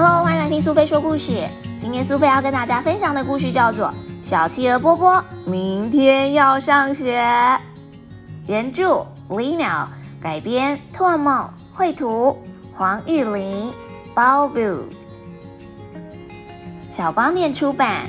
哈喽，欢迎来听苏菲说故事。今天苏菲要跟大家分享的故事叫做《小企鹅波波明天要上学》。原著李鸟，改编拓梦，绘图黄玉玲，包 good，小光点出版。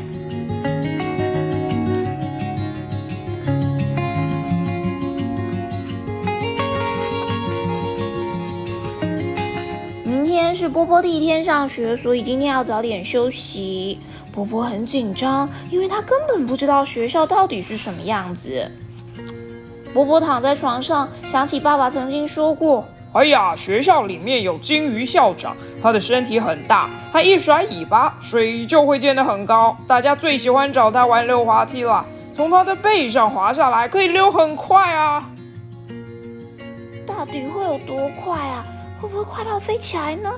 是波波第一天上学，所以今天要早点休息。波波很紧张，因为他根本不知道学校到底是什么样子。波波躺在床上，想起爸爸曾经说过：“哎呀，学校里面有金鱼校长，他的身体很大，他一甩尾巴，水就会溅得很高。大家最喜欢找他玩溜滑梯了，从他的背上滑下来，可以溜很快啊。到底会有多快啊？”会不会快到飞起来呢？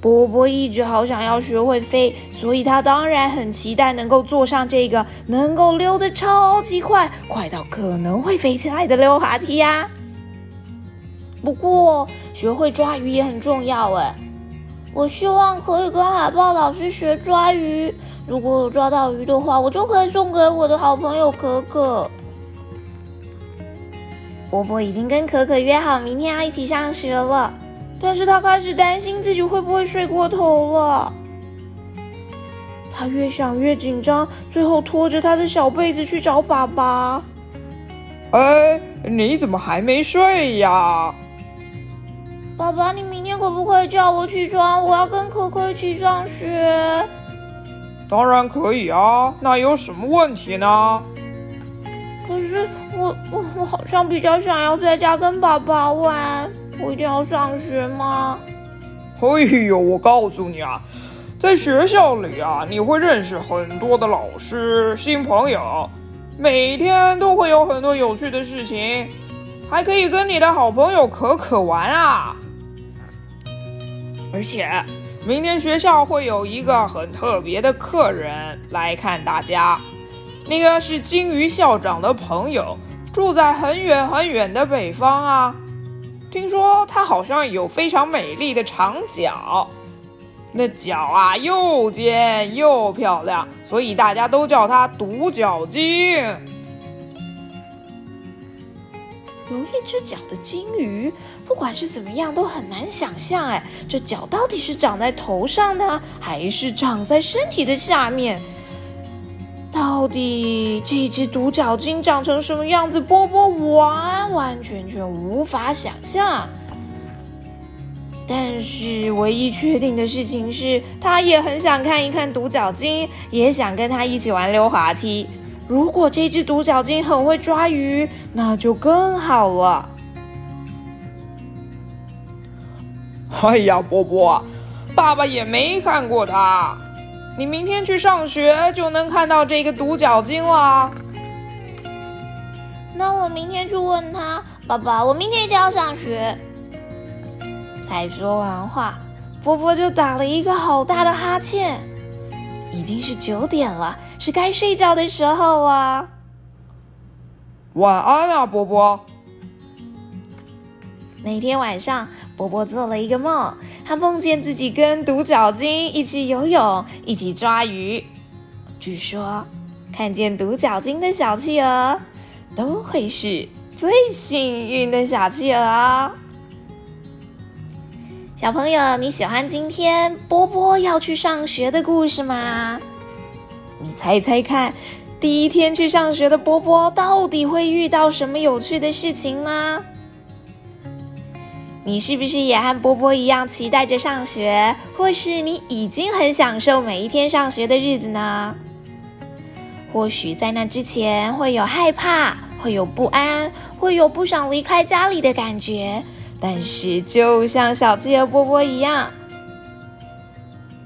波波一直好想要学会飞，所以他当然很期待能够坐上这个能够溜得超级快、快到可能会飞起来的溜滑梯呀。不过，学会抓鱼也很重要哎。我希望可以跟海豹老师学抓鱼。如果我抓到鱼的话，我就可以送给我的好朋友可可。波波已经跟可可约好明天要一起上学了。但是他开始担心自己会不会睡过头了。他越想越紧张，最后拖着他的小被子去找爸爸。哎，你怎么还没睡呀？爸爸，你明天可不可以叫我起床？我要跟可可一起上学。当然可以啊，那有什么问题呢？可是我我我好像比较想要在家跟爸爸玩。我一定要上学吗？哎呦，我告诉你啊，在学校里啊，你会认识很多的老师、新朋友，每天都会有很多有趣的事情，还可以跟你的好朋友可可玩啊。而且，明天学校会有一个很特别的客人来看大家，那个是金鱼校长的朋友，住在很远很远的北方啊。听说它好像有非常美丽的长脚，那脚啊又尖又漂亮，所以大家都叫它独角鲸。有一只脚的金鱼，不管是怎么样都很难想象。哎，这脚到底是长在头上呢，还是长在身体的下面？到底这只独角鲸长成什么样子？波波完完全全无法想象。但是唯一确定的事情是，他也很想看一看独角鲸，也想跟他一起玩溜滑梯。如果这只独角鲸很会抓鱼，那就更好了。哎呀，波波，爸爸也没看过它。你明天去上学就能看到这个独角鲸了。那我明天去问他，爸爸，我明天一定要上学。才说完话，波波就打了一个好大的哈欠。已经是九点了，是该睡觉的时候啊。晚安啊，波波。那天晚上。波波做了一个梦，他梦见自己跟独角鲸一起游泳，一起抓鱼。据说，看见独角鲸的小企鹅都会是最幸运的小企鹅。小朋友，你喜欢今天波波要去上学的故事吗？你猜猜看，第一天去上学的波波到底会遇到什么有趣的事情呢？你是不是也和波波一样期待着上学，或是你已经很享受每一天上学的日子呢？或许在那之前会有害怕，会有不安，会有不想离开家里的感觉。但是，就像小企鹅波波一样，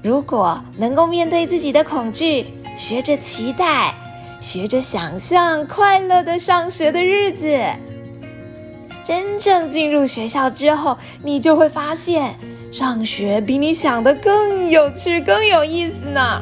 如果能够面对自己的恐惧，学着期待，学着想象快乐的上学的日子。真正进入学校之后，你就会发现，上学比你想的更有趣、更有意思呢。